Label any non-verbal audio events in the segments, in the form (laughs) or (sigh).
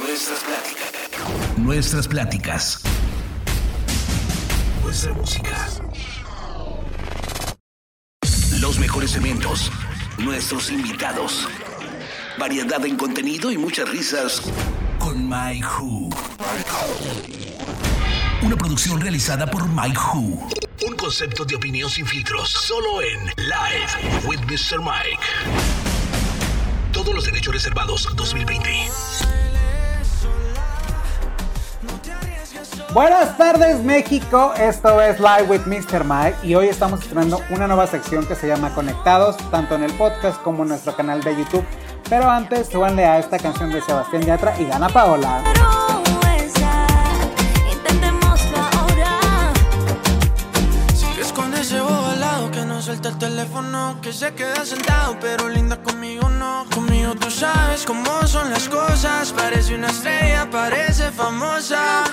Nuestras pláticas. Nuestras pláticas. Nuestra música. Los mejores eventos. Nuestros invitados. Variedad en contenido y muchas risas con My Who. Una producción realizada por My Who. Un concepto de opinión sin filtros, solo en Live with Mr. Mike. Todos los derechos reservados 2020. Buenas tardes México, esto es Live with Mr. Mike y hoy estamos estrenando una nueva sección que se llama Conectados, tanto en el podcast como en nuestro canal de YouTube. Pero antes, súbanle a esta canción de Sebastián Yatra y Gana Paola. suelta el teléfono que se queda sentado, pero linda conmigo no. Conmigo tú sabes cómo son las cosas. Parece una estrella, parece famosa.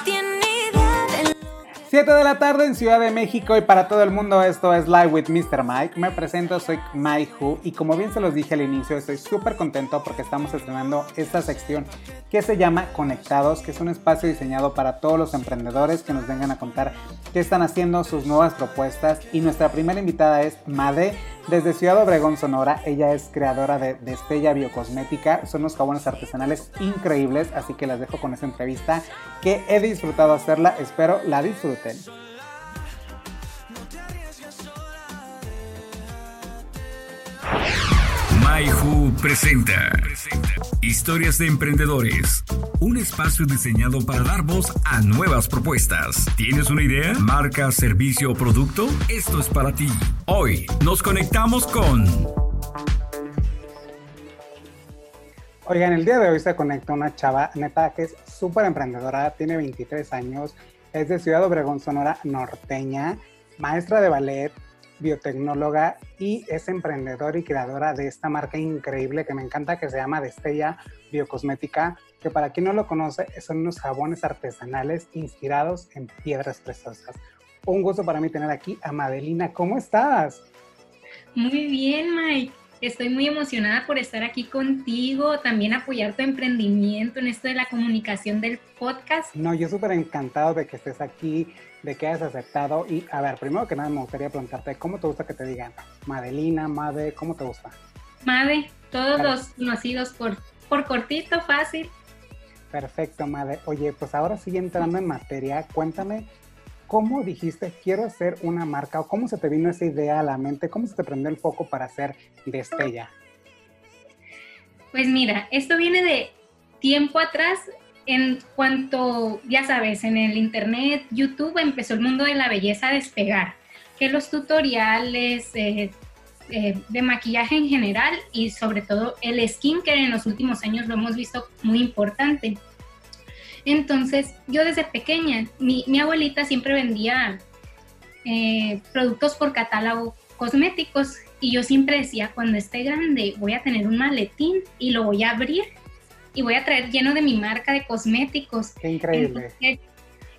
7 de la tarde en Ciudad de México y para todo el mundo esto es Live with Mr. Mike. Me presento, soy Mike Who y como bien se los dije al inicio, estoy súper contento porque estamos estrenando esta sección que se llama Conectados, que es un espacio diseñado para todos los emprendedores que nos vengan a contar qué están haciendo, sus nuevas propuestas. Y nuestra primera invitada es Made desde Ciudad Obregón, Sonora. Ella es creadora de Destella Biocosmética. Son unos jabones artesanales increíbles, así que las dejo con esta entrevista que he disfrutado hacerla. Espero la disfruten. MyHu presenta Historias de Emprendedores, un espacio diseñado para dar voz a nuevas propuestas. ¿Tienes una idea? ¿Marca, servicio o producto? Esto es para ti. Hoy nos conectamos con... Oigan, el día de hoy se conecta una chava, neta, que es súper emprendedora, tiene 23 años, es de Ciudad Obregón, Sonora norteña, maestra de ballet, biotecnóloga y es emprendedora y creadora de esta marca increíble que me encanta que se llama Destella Biocosmética, que para quien no lo conoce son unos jabones artesanales inspirados en piedras preciosas. Un gusto para mí tener aquí a Madelina. ¿Cómo estás? Muy bien, Mike. Estoy muy emocionada por estar aquí contigo, también apoyar tu emprendimiento en esto de la comunicación del podcast. No, yo súper encantado de que estés aquí, de que hayas aceptado. Y a ver, primero que nada me gustaría preguntarte, ¿cómo te gusta que te digan? Madelina, Made, ¿cómo te gusta? Made, todos los conocidos por, por cortito, fácil. Perfecto, Made. Oye, pues ahora sí entrando en materia, cuéntame ¿cómo dijiste quiero hacer una marca o cómo se te vino esa idea a la mente? ¿Cómo se te prendió el foco para hacer Destella? Pues mira, esto viene de tiempo atrás en cuanto, ya sabes, en el internet, YouTube empezó el mundo de la belleza a despegar, que los tutoriales eh, eh, de maquillaje en general y sobre todo el skincare en los últimos años lo hemos visto muy importante. Entonces, yo desde pequeña, mi, abuelita siempre vendía eh, productos por catálogo cosméticos y yo siempre decía, cuando esté grande voy a tener un maletín y lo voy a abrir y voy a traer lleno de mi marca de cosméticos. Qué increíble.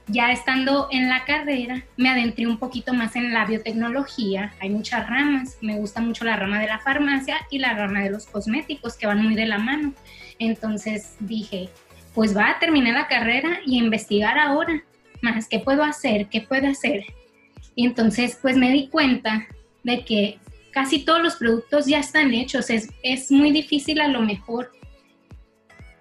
ya estando en la carrera, me adentré un poquito más en la biotecnología. Hay muchas ramas. Me gusta mucho la rama de la farmacia y la rama de los cosméticos, que van muy de la mano. Entonces dije, pues va a terminar la carrera y investigar ahora más qué puedo hacer, qué puedo hacer. Y entonces pues me di cuenta de que casi todos los productos ya están hechos, es, es muy difícil a lo mejor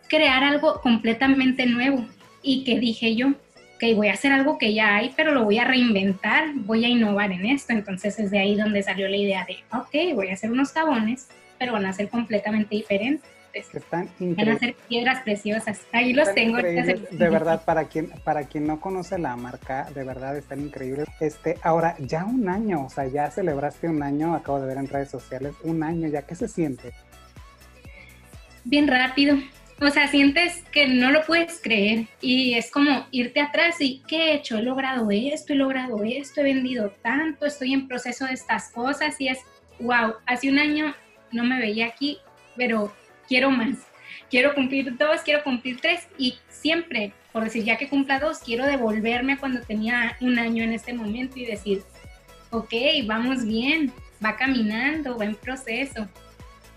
crear algo completamente nuevo y que dije yo, que voy a hacer algo que ya hay, pero lo voy a reinventar, voy a innovar en esto. Entonces es de ahí donde salió la idea de, ok, voy a hacer unos jabones, pero van a ser completamente diferentes están increíbles. Van a ser piedras preciosas. Ahí los tengo. De verdad, para quien, para quien no conoce la marca, de verdad están increíbles. Este, ahora, ya un año, o sea, ya celebraste un año, acabo de ver en redes sociales, un año ya, ¿qué se siente? Bien rápido. O sea, sientes que no lo puedes creer y es como irte atrás y ¿qué he hecho? He logrado esto, he logrado esto, he vendido tanto, estoy en proceso de estas cosas y es, wow, hace un año no me veía aquí, pero quiero más, quiero cumplir dos, quiero cumplir tres y siempre, por decir, ya que cumpla dos, quiero devolverme a cuando tenía un año en este momento y decir, ok, vamos bien, va caminando, va en proceso.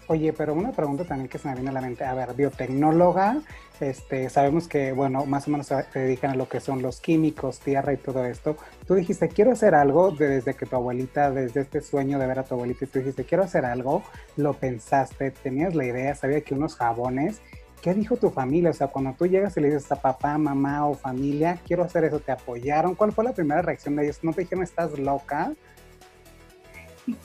Oye, pero una pregunta también que se me viene a la mente, a ver, biotecnóloga, este, sabemos que, bueno, más o menos se dedican a lo que son los químicos, tierra y todo esto. Tú dijiste, quiero hacer algo desde que tu abuelita, desde este sueño de ver a tu abuelita, y tú dijiste, quiero hacer algo, lo pensaste, tenías la idea, sabía que unos jabones, ¿qué dijo tu familia? O sea, cuando tú llegas y le dices a papá, mamá o familia, quiero hacer eso, ¿te apoyaron? ¿Cuál fue la primera reacción de ellos? ¿No te dijeron, estás loca?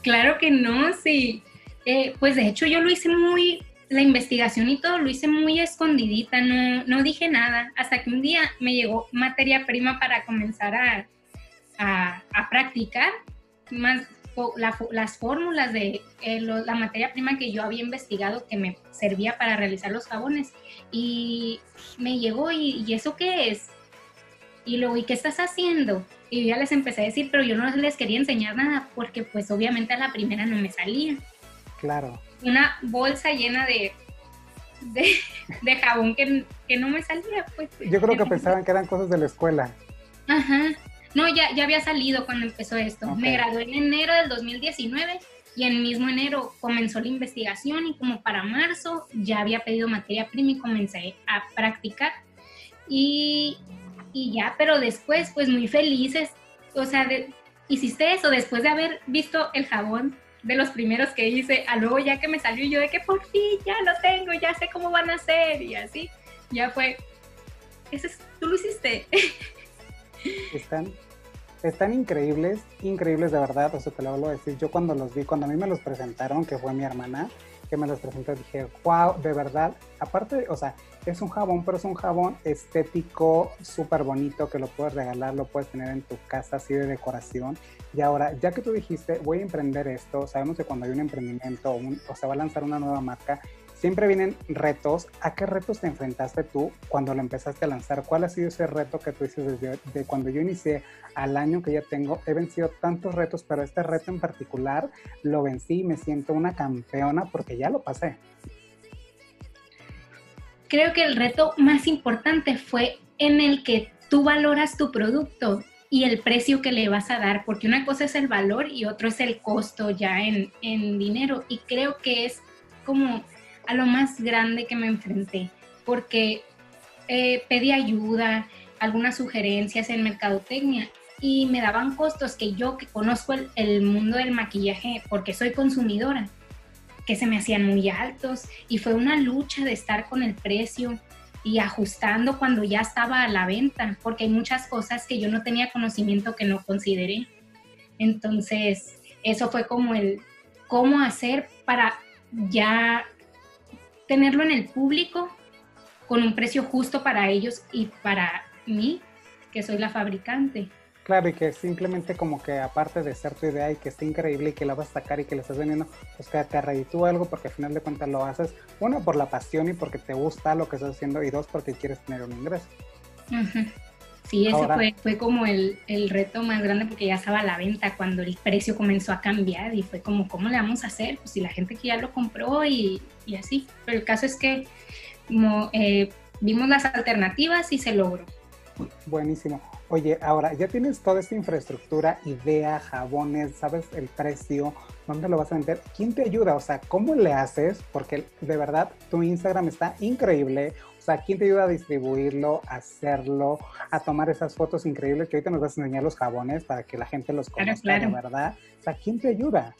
Claro que no, sí. Eh, pues de hecho yo lo hice muy, la investigación y todo lo hice muy escondidita, no, no dije nada, hasta que un día me llegó materia prima para comenzar a, a, practicar más las fórmulas de eh, la materia prima que yo había investigado que me servía para realizar los jabones. Y me llegó, ¿y, ¿y eso qué es? Y luego, ¿y qué estás haciendo? Y ya les empecé a decir, pero yo no les quería enseñar nada porque pues obviamente a la primera no me salía. Claro. Una bolsa llena de, de, (laughs) jabón que, no me salía. Pues, Yo creo que pensaban que eran cosas de la escuela. Ajá. No, ya, ya había salido cuando empezó esto. Me gradué en enero del 2019 y en mismo enero comenzó la investigación y como para marzo ya había pedido materia prima y comencé a practicar. Y, y ya, pero después pues muy felices. O sea, hiciste eso después de haber visto el jabón de los primeros que hice, a luego ya que me salió yo de que por fin ya lo tengo, ya sé cómo van a ser y así, ya fue, ese es, tú lo hiciste. (laughs) Están, están increíbles, increíbles de verdad, o sea, te lo vuelvo a decir, yo cuando los vi, cuando a mí me los presentaron, que fue mi hermana, que me los presentó, dije, wow, de verdad, aparte, o sea, es un jabón, pero es un jabón estético, súper bonito, que lo puedes regalar, lo puedes tener en tu casa así de decoración. Y ahora, ya que tú dijiste, voy a emprender esto, sabemos que cuando hay un emprendimiento o, se va a lanzar una nueva marca, siempre vienen retos. ¿A qué retos te enfrentaste tú cuando lo empezaste a lanzar? ¿Cuál ha sido ese reto que tú dices desde cuando yo inicié al año que ya tengo? He vencido tantos retos, pero este reto en particular lo vencí y me siento una campeona porque ya lo pasé creo que el reto más importante fue en el que tú valoras tu producto y el precio que le vas a dar, porque una cosa es el valor y otro es el costo ya en, dinero. Y creo que es como a lo más grande que me enfrenté, porque eh, pedí ayuda, algunas sugerencias en mercadotecnia y me daban costos que yo que conozco el mundo del maquillaje porque soy consumidora, que se me hacían muy altos y fue una lucha de estar con el precio y ajustando cuando ya estaba a la venta, porque hay muchas cosas que yo no tenía conocimiento que no consideré. Entonces, eso fue como el cómo hacer para ya tenerlo en el público con un precio justo para ellos y para mí, que soy la fabricante. Claro, y que simplemente como que aparte de ser tu idea y que esté increíble y que la vas a sacar y que le estás vendiendo, pues que te reditúa algo porque al final de cuentas lo haces, uno, por la pasión y porque te gusta lo que estás haciendo y dos, porque quieres tener un ingreso. Sí, ese fue, fue como el, el, reto más grande porque ya estaba a la venta cuando el precio comenzó a cambiar y fue como, ¿cómo le vamos a hacer? Pues si la gente que ya lo compró y, y así. Pero el caso es que como, eh, vimos las alternativas y se logró. Buenísimo. Oye, ahora ya tienes toda esta infraestructura, idea, jabones, sabes el precio, dónde lo vas a vender, ¿quién te ayuda? O sea, ¿cómo le haces? Porque de verdad tu Instagram está increíble. Sea, ¿quién te ayuda a distribuirlo, a hacerlo, a tomar esas fotos increíbles que ahorita nos vas a enseñar los jabones para que la gente los conozca de verdad? O sea, ¿quién te ayuda?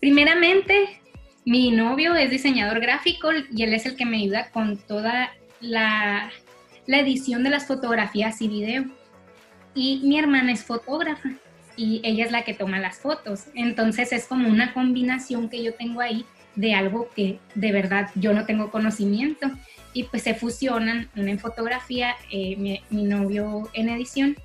Primeramente, mi novio es diseñador gráfico y él es el que me ayuda con toda la la edición de las fotografías y video. Y mi hermana es fotógrafa y ella es la que toma las fotos. Entonces es como una combinación que yo tengo ahí de algo que de verdad yo no tengo conocimiento. Y pues se fusionan, una en fotografía, eh, mi, mi novio en edición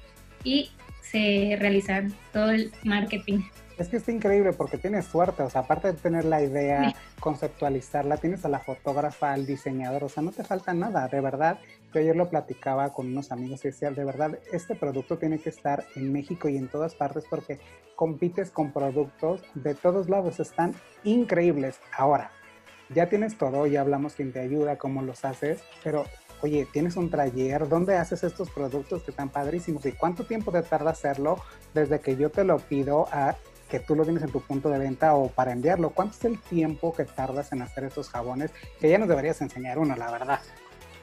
y se realiza todo el marketing. Es que está increíble porque tienes suerte, o sea, aparte de tener la idea, conceptualizarla, tienes a la fotógrafa, al diseñador, o sea, no te falta nada, de verdad. Yo ayer lo platicaba con unos amigos y decía, de verdad, este producto tiene que estar en México y en todas partes porque compites con productos de todos lados, están increíbles. Ahora, ya tienes todo, ya hablamos quién te ayuda, cómo los haces, pero oye, tienes un taller, ¿dónde haces estos productos que están padrísimos? ¿Y cuánto tiempo te tarda hacerlo desde que yo te lo pido a que tú lo tienes en tu punto de venta o para enviarlo. ¿Cuánto es el tiempo que tardas en hacer estos jabones? Que ya nos deberías enseñar uno, la verdad.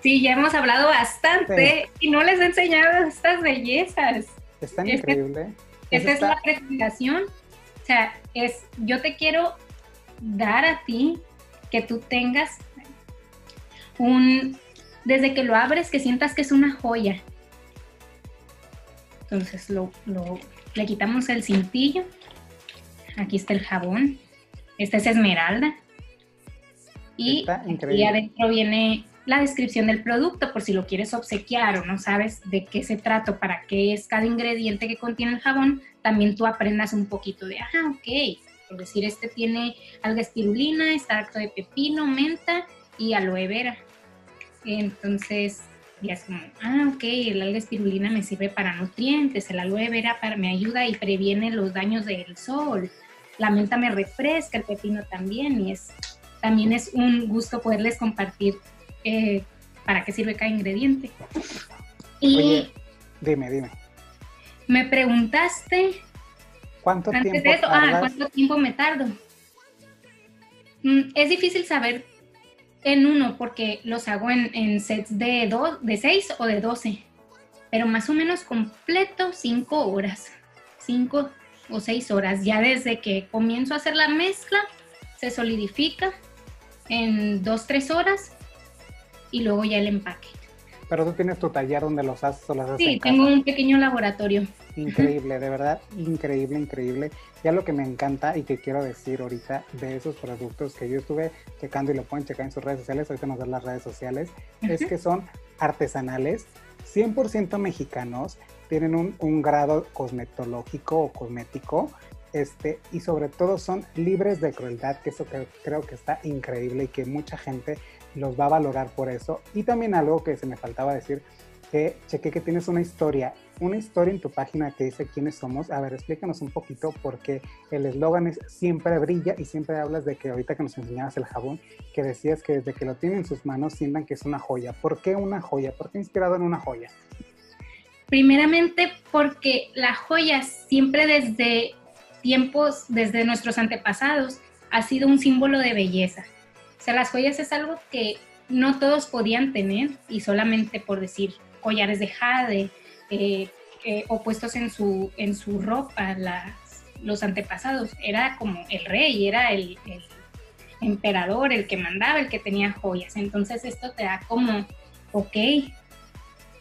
Sí, ya hemos hablado bastante y no les he enseñado estas bellezas. Está increíble. Esta es la presentación. O sea, es, yo te quiero dar a ti que tú tengas un, desde que lo abres, que sientas que es una joya. Entonces lo, le quitamos el cintillo. Aquí está el jabón. Esta es esmeralda. Y aquí adentro viene la descripción del producto por si lo quieres obsequiar o no sabes de qué se trata, para qué es cada ingrediente que contiene el jabón, también tú aprendas un poquito de, ah, ok, por decir, este tiene alga espirulina, extracto de pepino, menta y aloe vera. Entonces, ya es como, ah, ok, el alga espirulina me sirve para nutrientes, el aloe vera para, me ayuda y previene los daños del sol, la menta me refresca, el pepino también, y es, también es un gusto poderles compartir eh, para qué sirve cada ingrediente. Y dime, dime. Me preguntaste ¿Cuánto tiempo ah, ¿cuánto tiempo me tardo? Mm, es difícil saber en uno porque los hago en, sets de, dos, de 6 o de 12, pero más o menos completo 5 horas, 5 o 6 horas. Ya desde que comienzo a hacer la mezcla, se solidifica en 2-3 horas y luego ya el empaque. Pero tú tienes tu taller donde los haces o las haces Sí, tengo un pequeño laboratorio. Increíble, de verdad, increíble, increíble. Ya lo que me encanta y que quiero decir ahorita de esos productos que yo estuve checando y lo pueden checar en sus redes sociales, ahorita nos dan las redes sociales, es que son artesanales, 100% mexicanos, tienen un, un grado cosmetológico o cosmético, este, y sobre todo son libres de crueldad, que eso creo que está increíble y que mucha gente los va a valorar por eso. Y también algo que se me faltaba decir, que chequé que tienes una historia, una historia en tu página que dice quiénes somos. A ver, explícanos un poquito porque el eslogan es siempre brilla y siempre hablas de que ahorita que nos enseñabas el jabón, que decías que desde que lo tienen en sus manos sientan que es una joya. ¿Por qué una joya? ¿Por qué inspirado en una joya? Primeramente porque la joya siempre desde tiempos, desde nuestros antepasados, ha sido un símbolo de belleza sea, las joyas es algo que no todos podían tener y solamente por decir collares de jade eh, eh, o puestos en su, en su ropa los antepasados. Era como el rey, era el, emperador, el que mandaba, el que tenía joyas. Entonces esto te da como, ok,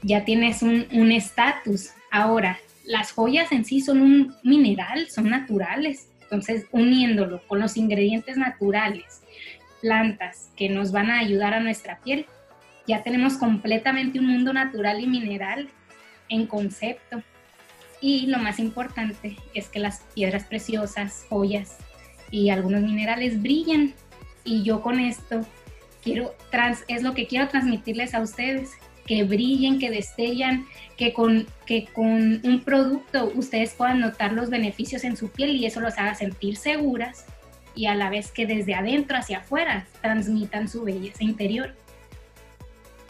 ya tienes un estatus. Ahora, las joyas en sí son un mineral, son naturales. Entonces, uniéndolo con los ingredientes naturales plantas que nos van a ayudar a nuestra piel, ya tenemos completamente un mundo natural y mineral en concepto. Y lo más importante es que las piedras preciosas, joyas y algunos minerales brillan. Y yo con esto quiero es lo que quiero transmitirles a ustedes, que brillen, que destellan, que con, que con un producto ustedes puedan notar los beneficios en su piel y eso los haga sentir seguras y a la vez que desde adentro hacia afuera transmitan su belleza interior.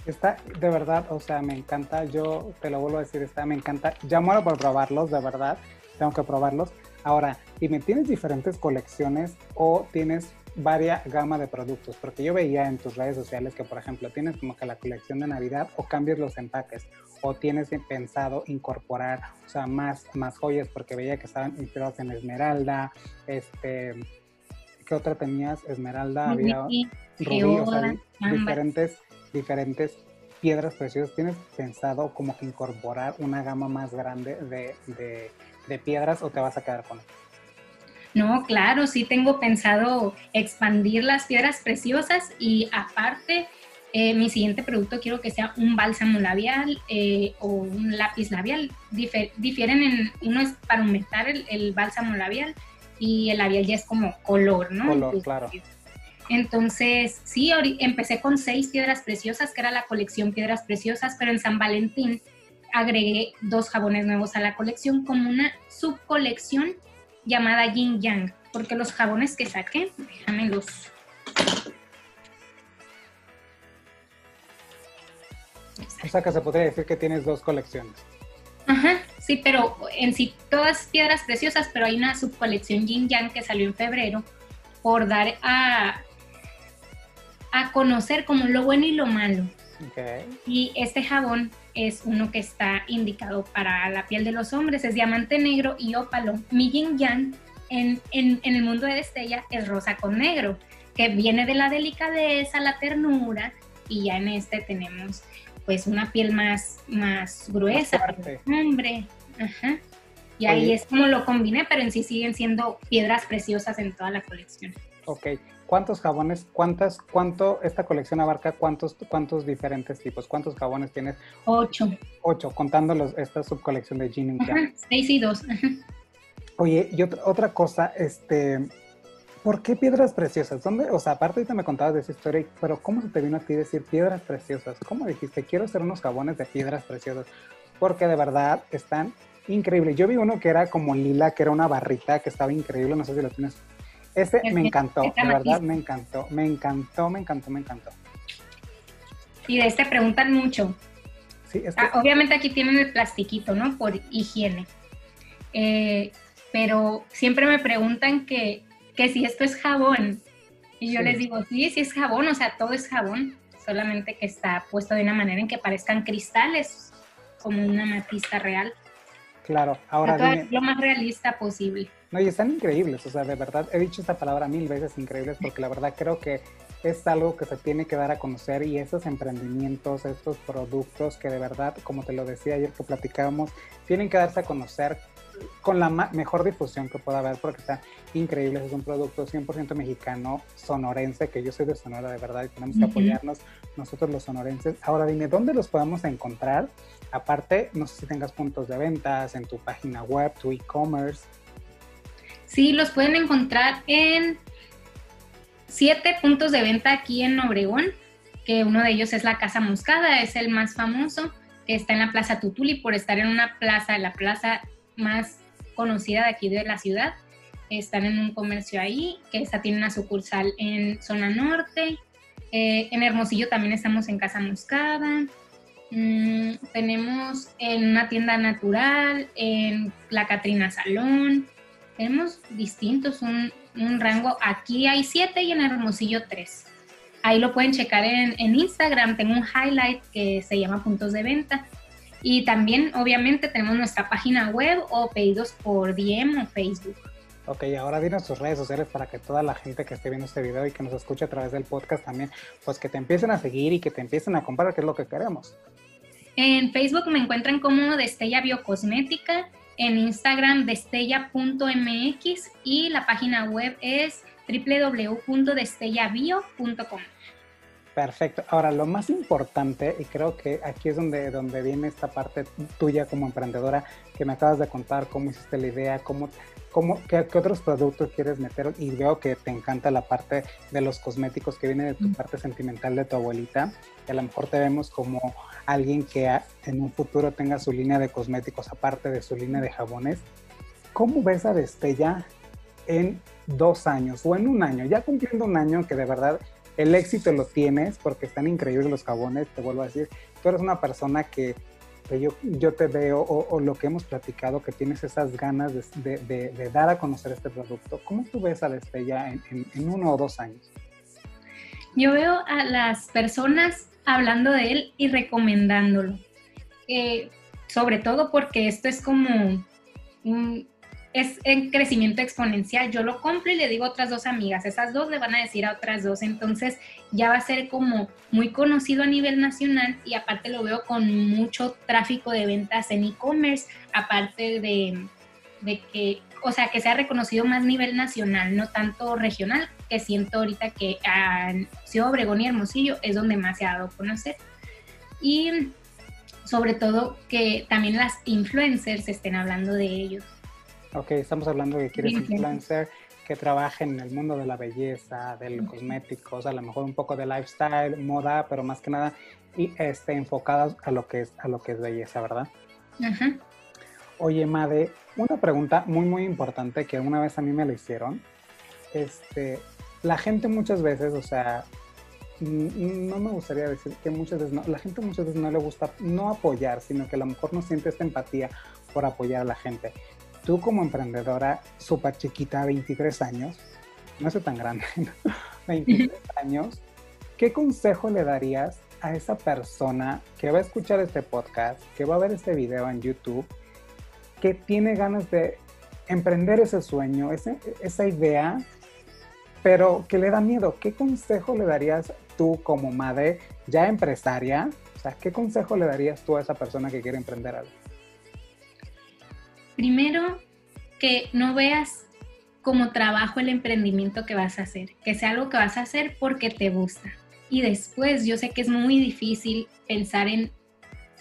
Está de verdad, o sea, me encanta, yo te lo vuelvo a decir, está, me encanta, ya muero por probarlos, de verdad, tengo que probarlos. Ahora, me ¿tienes diferentes colecciones o tienes varia gama de productos? Porque yo veía en tus redes sociales que, por ejemplo, tienes como que la colección de Navidad o cambias los empaques o tienes pensado incorporar, o sea, más, más joyas porque veía que estaban inspirados en esmeralda, este, ¿qué otra tenías? Esmeralda, había rubí, o sea, diferentes, diferentes piedras preciosas. ¿Tienes pensado como que incorporar una gama más grande de, piedras o te vas a quedar con eso? No, claro, sí tengo pensado expandir las piedras preciosas y aparte eh, mi siguiente producto quiero que sea un bálsamo labial eh, o un lápiz labial. difieren en, uno es para aumentar el bálsamo labial y el labial ya es como color, ¿no? Color, claro. Entonces, sí, empecé con seis piedras preciosas, que era la colección Piedras Preciosas, pero en San Valentín agregué dos jabones nuevos a la colección como una subcolección llamada Yin Yang, porque los jabones que saqué, déjame los... O sea que se podría decir que tienes dos colecciones. Ajá, Sí, pero en sí todas piedras preciosas, pero hay una subcolección Yin Yang que salió en febrero por dar a, a conocer como lo bueno y lo malo. Y este jabón es uno que está indicado para la piel de los hombres, es diamante negro y ópalo. Mi yin yang en, en, en el mundo de Destella es rosa con negro, que viene de la delicadeza, la ternura, y ya en este tenemos pues una piel más, más gruesa, hombre. Ajá. Y ahí es como lo combiné, pero en sí siguen siendo piedras preciosas en toda la colección. Ok, ¿cuántos jabones, cuántas, cuánto, esta colección abarca cuántos, cuántos diferentes tipos? ¿Cuántos jabones tienes? Ocho. Ocho, contando los, esta subcolección de Jean Ajá, Seis y dos. Oye, y otra, otra cosa, este, ¿por qué piedras preciosas? ¿Dónde, o sea, aparte ahorita me contabas de esa historia, pero ¿cómo se te vino a ti decir piedras preciosas? ¿Cómo dijiste, quiero hacer unos jabones de piedras preciosas? Porque de verdad están increíbles. Yo vi uno que era como lila, que era una barrita, que estaba increíble, no sé si lo tienes. Ese me encantó, de verdad me encantó, me encantó, me encantó, me encantó. Y de este preguntan mucho. Sí, es ah, obviamente aquí tienen el plastiquito, ¿no? Por higiene. Eh, pero siempre me preguntan que que si esto es jabón. Y yo les digo, sí, sí es jabón, o sea, todo es jabón, solamente que está puesto de una manera en que parezcan cristales, como una matista real. Claro, ahora lo más realista posible. No, y están increíbles, o sea, de verdad, he dicho esta palabra mil veces increíbles porque la verdad creo que es algo que se tiene que dar a conocer y esos emprendimientos, estos productos que de verdad, como te lo decía ayer que platicábamos, tienen que darse a conocer con la mejor difusión que pueda haber porque está increíble. Es un producto 100% mexicano, sonorense, que yo soy de Sonora de verdad y tenemos que apoyarnos nosotros los sonorenses. Ahora dime, ¿dónde los podemos encontrar? Aparte, no sé si tengas puntos de ventas en tu página web, tu e-commerce. Sí, los pueden encontrar en siete puntos de venta aquí en Obregón, que uno de ellos es la Casa Moscada, es el más famoso, que está en la Plaza Tutuli por estar en una plaza, la plaza más conocida de aquí de la ciudad. Están en un comercio ahí, que esta tiene una sucursal en zona norte. Eh, en Hermosillo también estamos en Casa Moscada. Mm, tenemos en una tienda natural, en la Catrina Salón. Tenemos distintos, un, un rango. Aquí hay siete y en Hermosillo tres. Ahí lo pueden checar en, en Instagram. Tengo un highlight que se llama puntos de venta y también, obviamente, tenemos nuestra página web o pedidos por DM o Facebook. Ok, ahora dinos tus redes sociales para que toda la gente que esté viendo este video y que nos escuche a través del podcast también, pues que te empiecen a seguir y que te empiecen a comprar, que es lo que queremos. En Facebook me encuentran como Destella Biocosmética, en Instagram destella.mx y la página web es www.destellabio.com. Perfecto. Ahora, lo más importante, y creo que aquí es donde, donde viene esta parte tuya como emprendedora, que me acabas de contar cómo hiciste la idea, cómo, cómo qué, otros productos quieres meter, y veo que te encanta la parte de los cosméticos que viene de tu parte sentimental de tu abuelita, que a lo mejor te vemos como alguien que en un futuro tenga su línea de cosméticos aparte de su línea de jabones. ¿Cómo ves a Destella en dos años o en un año? Ya cumpliendo un año que de verdad el éxito lo tienes porque están increíbles los jabones, te vuelvo a decir, tú eres una persona que, yo, yo, te veo o, lo que hemos platicado, que tienes esas ganas de, dar a conocer este producto. ¿Cómo tú ves a Destella en, en, uno o dos años? Yo veo a las personas hablando de él y recomendándolo. Eh, sobre todo porque esto es como un, es en crecimiento exponencial. Yo lo compro y le digo a otras dos amigas, esas dos le van a decir a otras dos, entonces ya va a ser como muy conocido a nivel nacional y aparte lo veo con mucho tráfico de ventas en e-commerce, aparte de, que, o sea, que sea reconocido más a nivel nacional, no tanto regional, que siento ahorita que en Ciudad Obregón y Hermosillo es donde más se ha dado a conocer. Y sobre todo que también las influencers estén hablando de ellos Ok, estamos hablando de que quieres influencer que trabaje en el mundo de la belleza, de los cosméticos, a lo mejor un poco de lifestyle, moda, pero más que nada y este, enfocadas a lo que es a lo que es belleza, ¿verdad? Oye, Made, una pregunta muy muy importante que una vez a mí me lo hicieron. Este, la gente muchas veces, o sea, no me gustaría decir que muchas veces no, la gente muchas veces no le gusta no apoyar, sino que a lo mejor no siente esta empatía por apoyar a la gente. Tú como emprendedora súper chiquita, 23 años, no soy tan grande, (laughs) 23 años, ¿qué consejo le darías a esa persona que va a escuchar este podcast, que va a ver este video en YouTube, que tiene ganas de emprender ese sueño, esa idea, pero que le da miedo? ¿Qué consejo le darías tú como madre ya empresaria? O sea, ¿qué consejo le darías tú a esa persona que quiere emprender algo? Primero, que no veas como trabajo el emprendimiento que vas a hacer, que sea algo que vas a hacer porque te gusta. Y después, yo sé que es muy difícil pensar en,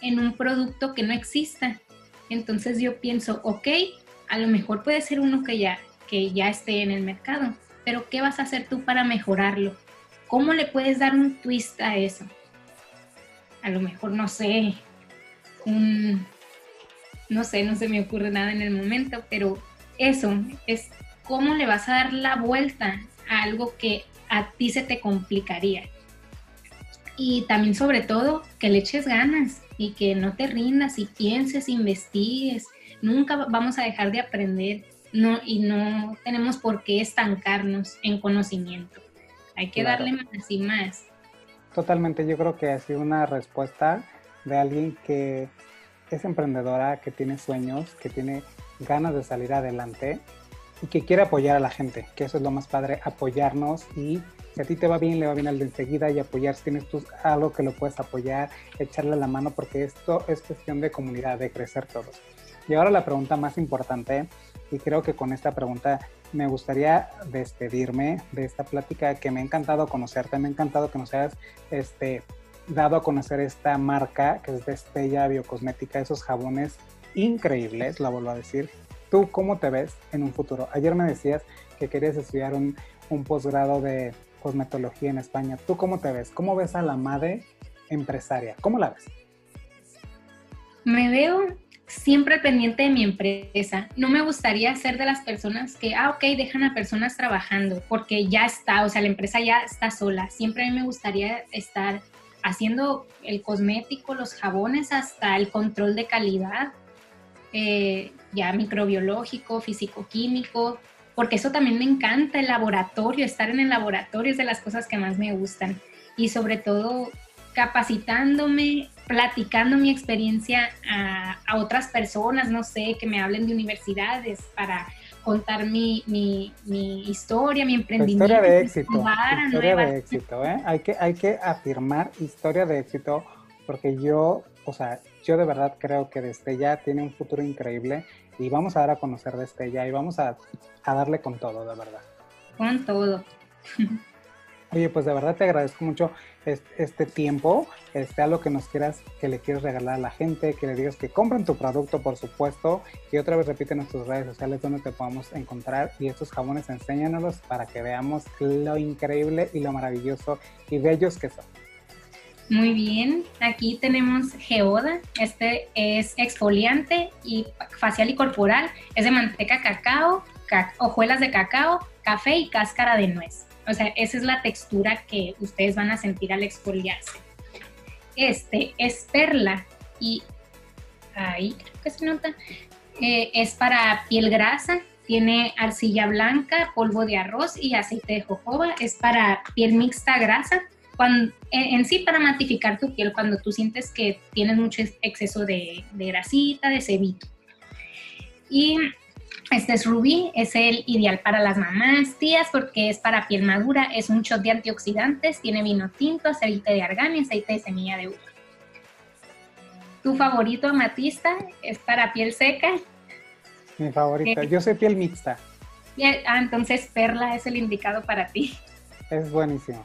en un producto que no exista. Entonces yo pienso, ok, a lo mejor puede ser uno que ya, que ya esté en el mercado, pero ¿qué vas a hacer tú para mejorarlo? ¿Cómo le puedes dar un twist a eso? A lo mejor, no sé, un, no sé, no se me ocurre nada en el momento, pero eso es cómo le vas a dar la vuelta a algo que a ti se te complicaría. Y también sobre todo que le eches ganas y que no te rindas y pienses, investigues. Nunca vamos a dejar de aprender no, y no tenemos por qué estancarnos en conocimiento. Hay que darle más y más. Totalmente, yo creo que ha sido una respuesta de alguien que es emprendedora, que tiene sueños, que tiene ganas de salir adelante y que quiere apoyar a la gente, que eso es lo más padre, apoyarnos y si a ti te va bien, le va bien al de enseguida y apoyar, si tienes tú algo que lo puedes apoyar, echarle la mano, porque esto es cuestión de comunidad, de crecer todos. Y ahora la pregunta más importante, y creo que con esta pregunta me gustaría despedirme de esta plática que me ha encantado conocerte, me ha encantado que nos hayas este, dado a conocer esta marca que es de Estella Biocosmética, esos jabones increíbles, la vuelvo a decir. ¿Tú cómo te ves en un futuro? Ayer me decías que querías estudiar un, un posgrado de cosmetología en España. ¿Tú cómo te ves? ¿Cómo ves a la madre empresaria? ¿Cómo la ves? Me veo siempre pendiente de mi empresa. No me gustaría ser de las personas que, ah, ok, dejan a personas trabajando porque ya está, o sea, la empresa ya está sola. Siempre a mí me gustaría estar haciendo el cosmético, los jabones, hasta el control de calidad, eh, ya microbiológico, físico-químico, porque eso también me encanta, el laboratorio, estar en el laboratorio es de las cosas que más me gustan. Y sobre todo capacitándome, platicando mi experiencia a, otras personas, no sé, que me hablen de universidades para contar mi, mi, historia, mi emprendimiento. Historia de éxito. Historia de éxito, ¿eh? Hay que, hay que afirmar historia de éxito porque yo, o sea, yo de verdad creo que desde ya tiene un futuro increíble y vamos a dar a conocer de Estella y vamos a, darle con todo, de verdad. Con todo. Oye, pues de verdad te agradezco mucho este, tiempo, este, algo que nos quieras, que le quieres regalar a la gente, que le digas que compren tu producto, por supuesto, y otra vez repite nuestras redes sociales donde te podamos encontrar y estos jabones enséñanos para que veamos lo increíble y lo maravilloso y bellos que son. Muy bien, aquí tenemos Geoda, este es exfoliante y facial y corporal, es de manteca cacao, hojuelas de cacao, café y cáscara de nuez. O sea, esa es la textura que ustedes van a sentir al exfoliarse. Este es perla y ahí creo que se nota, eh, es para piel grasa, tiene arcilla blanca, polvo de arroz y aceite de jojoba, es para piel mixta grasa en, sí para matificar tu piel cuando tú sientes que tienes mucho exceso de, grasita, de cebito. Y este es Rubí, es el ideal para las mamás, tías, porque es para piel madura, es un shot de antioxidantes, tiene vino tinto, aceite de argán y aceite de semilla de uva. Tu favorito amatista es para piel seca. Mi favorita, eh, yo soy piel mixta. Ah, entonces perla es el indicado para ti. Es buenísimo.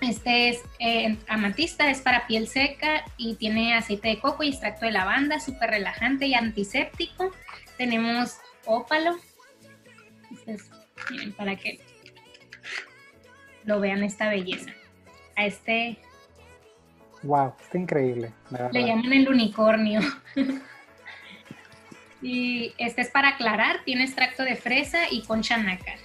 Este es eh, amatista, es para piel seca y tiene aceite de coco y extracto de lavanda, súper relajante y antiséptico. Tenemos ópalo. miren, para que lo vean esta belleza. A este... Wow, está increíble. Le llaman el unicornio. (laughs) y este es para aclarar, tiene extracto de fresa y concha nácar.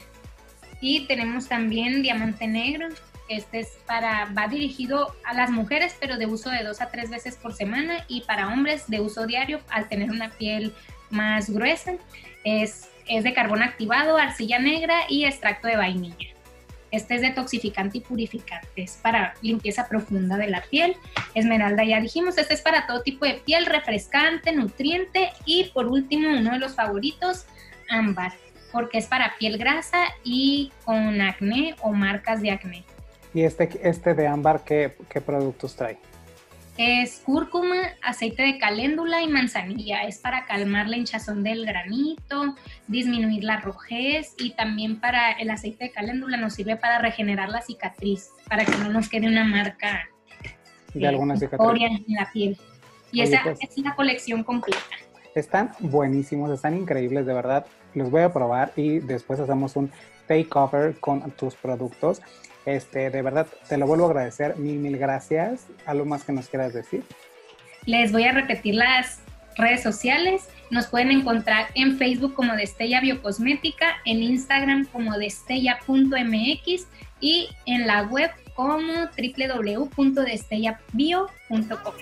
Y tenemos también diamante negro, Este es para, va dirigido a las mujeres, pero de uso de dos a tres veces por semana y para hombres de uso diario al tener una piel más gruesa. Es, es de carbón activado, arcilla negra y extracto de vainilla. Este es detoxificante y purificante, es para limpieza profunda de la piel. Esmeralda ya dijimos, este es para todo tipo de piel, refrescante, nutriente y por último uno de los favoritos, ámbar, porque es para piel grasa y con acné o marcas de acné. ¿Y este, este de ámbar qué, qué productos trae? Es cúrcuma, aceite de caléndula y manzanilla. Es para calmar la hinchazón del granito, disminuir la rojez y también para el aceite de caléndula nos sirve para regenerar la cicatriz, para que no nos quede una marca de alguna cicatriz en la piel. Y esa pues es una colección completa. Están buenísimos, están increíbles, de verdad. Los voy a probar y después hacemos un takeover con tus productos. Este, de verdad, te lo vuelvo a agradecer. Mil, mil gracias. ¿Algo más que nos quieras decir? Les voy a repetir las redes sociales. Nos pueden encontrar en Facebook como Destella Biocosmética, en Instagram como destella.mx y en la web como www.destellabio.com.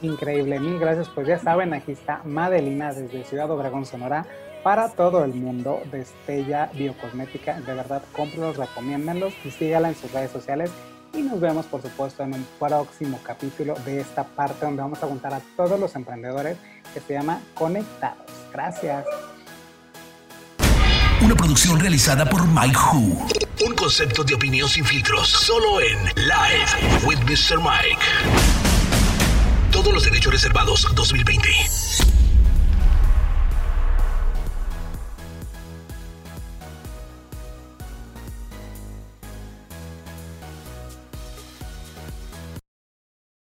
Increíble, mil gracias. Pues ya saben, aquí está Madelina desde Ciudad Obregón, Sonora para todo el mundo de Estella Biocosmética. De verdad, cómprenlos, recomiéndenlos y síganla en sus redes sociales. Y nos vemos, por supuesto, en un próximo capítulo de esta parte donde vamos a contar a todos los emprendedores que se llama Conectados. Gracias. Una producción realizada por Mike Who. Un concepto de opinión sin filtros, solo en Live with Mr. Mike. Todos los derechos reservados 2020.